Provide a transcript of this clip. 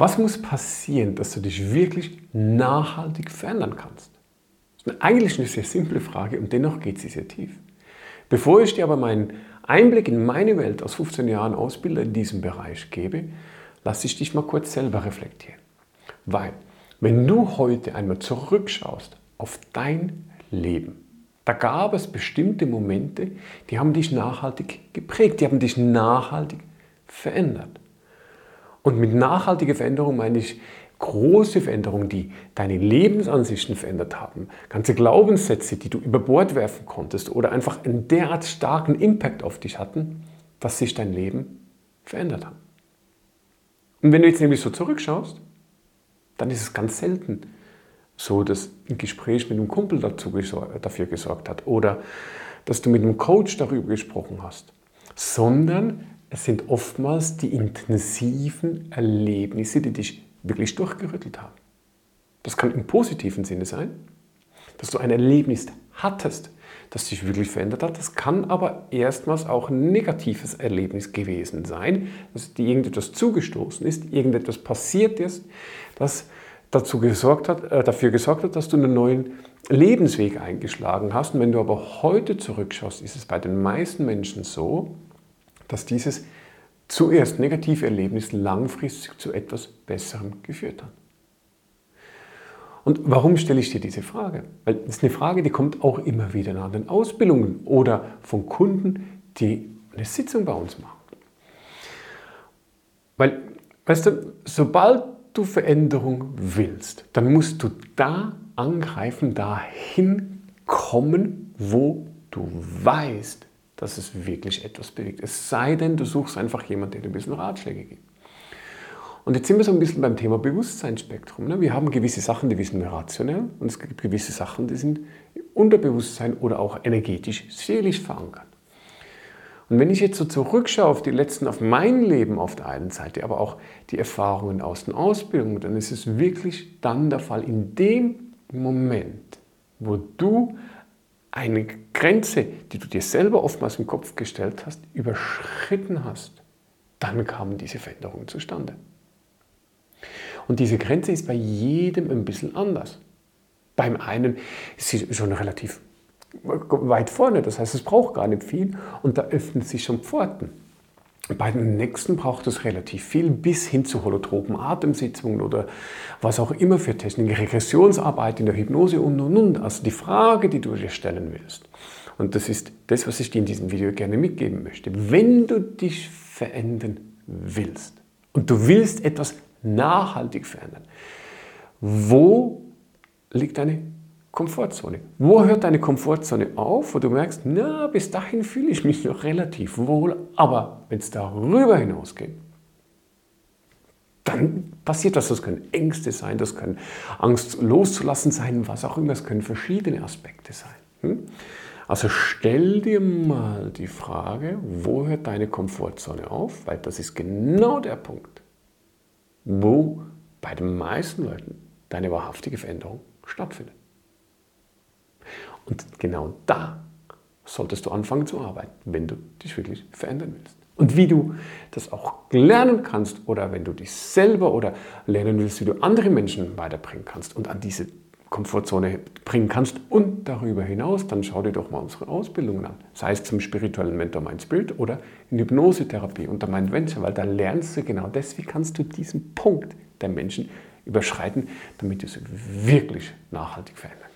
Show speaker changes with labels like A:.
A: Was muss passieren, dass du dich wirklich nachhaltig verändern kannst? Das ist eigentlich eine sehr simple Frage und dennoch geht sie sehr tief. Bevor ich dir aber meinen Einblick in meine Welt aus 15 Jahren Ausbilder in diesem Bereich gebe, lass ich dich mal kurz selber reflektieren. Weil, wenn du heute einmal zurückschaust auf dein Leben, da gab es bestimmte Momente, die haben dich nachhaltig geprägt, die haben dich nachhaltig verändert. Und mit nachhaltiger Veränderung meine ich große Veränderungen, die deine Lebensansichten verändert haben, ganze Glaubenssätze, die du über Bord werfen konntest oder einfach einen derart starken Impact auf dich hatten, dass sich dein Leben verändert hat. Und wenn du jetzt nämlich so zurückschaust, dann ist es ganz selten so, dass ein Gespräch mit einem Kumpel dazu dafür gesorgt hat oder dass du mit einem Coach darüber gesprochen hast, sondern es sind oftmals die intensiven Erlebnisse, die dich wirklich durchgerüttelt haben. Das kann im positiven Sinne sein, dass du ein Erlebnis hattest, das dich wirklich verändert hat. Das kann aber erstmals auch ein negatives Erlebnis gewesen sein, dass dir irgendetwas zugestoßen ist, irgendetwas passiert ist, das dazu gesorgt hat, äh, dafür gesorgt hat, dass du einen neuen Lebensweg eingeschlagen hast. Und wenn du aber heute zurückschaust, ist es bei den meisten Menschen so, dass dieses zuerst negative Erlebnis langfristig zu etwas Besserem geführt hat. Und warum stelle ich dir diese Frage? Weil das ist eine Frage, die kommt auch immer wieder nach den Ausbildungen oder von Kunden, die eine Sitzung bei uns machen. Weil, weißt du, sobald du Veränderung willst, dann musst du da angreifen, dahin kommen, wo du weißt, dass es wirklich etwas bewegt. Es sei denn, du suchst einfach jemanden, der dir ein bisschen Ratschläge gibt. Und jetzt sind wir so ein bisschen beim Thema Bewusstseinsspektrum. Ne? Wir haben gewisse Sachen, die wissen wir rationell und es gibt gewisse Sachen, die sind Unterbewusstsein oder auch energetisch, seelisch verankert. Und wenn ich jetzt so zurückschaue auf die letzten, auf mein Leben auf der einen Seite, aber auch die Erfahrungen aus den Ausbildungen, dann ist es wirklich dann der Fall, in dem Moment, wo du eine Grenze, die du dir selber oftmals im Kopf gestellt hast, überschritten hast, dann kamen diese Veränderungen zustande. Und diese Grenze ist bei jedem ein bisschen anders. Beim einen ist sie schon relativ weit vorne, das heißt, es braucht gar nicht viel und da öffnen sich schon Pforten. Bei den nächsten braucht es relativ viel, bis hin zu holotropen Atemsitzungen oder was auch immer für Techniken, Regressionsarbeit in der Hypnose und und und. Also die Frage, die du dir stellen willst. Und das ist das, was ich dir in diesem Video gerne mitgeben möchte. Wenn du dich verändern willst und du willst etwas nachhaltig verändern, wo liegt deine Komfortzone. Wo hört deine Komfortzone auf, wo du merkst, na, bis dahin fühle ich mich noch relativ wohl, aber wenn es darüber hinausgeht, dann passiert das. Das können Ängste sein, das können Angst loszulassen sein, was auch immer, das können verschiedene Aspekte sein. Hm? Also stell dir mal die Frage, wo hört deine Komfortzone auf, weil das ist genau der Punkt, wo bei den meisten Leuten deine wahrhaftige Veränderung stattfindet. Und genau da solltest du anfangen zu arbeiten, wenn du dich wirklich verändern willst. Und wie du das auch lernen kannst oder wenn du dich selber oder lernen willst, wie du andere Menschen weiterbringen kannst und an diese Komfortzone bringen kannst und darüber hinaus, dann schau dir doch mal unsere Ausbildungen an. Sei es zum spirituellen Mentor Mind Spirit oder in Hypnosetherapie unter Mind Venture, weil da lernst du genau das, wie kannst du diesen Punkt der Menschen überschreiten, damit du sie wirklich nachhaltig verändern kannst.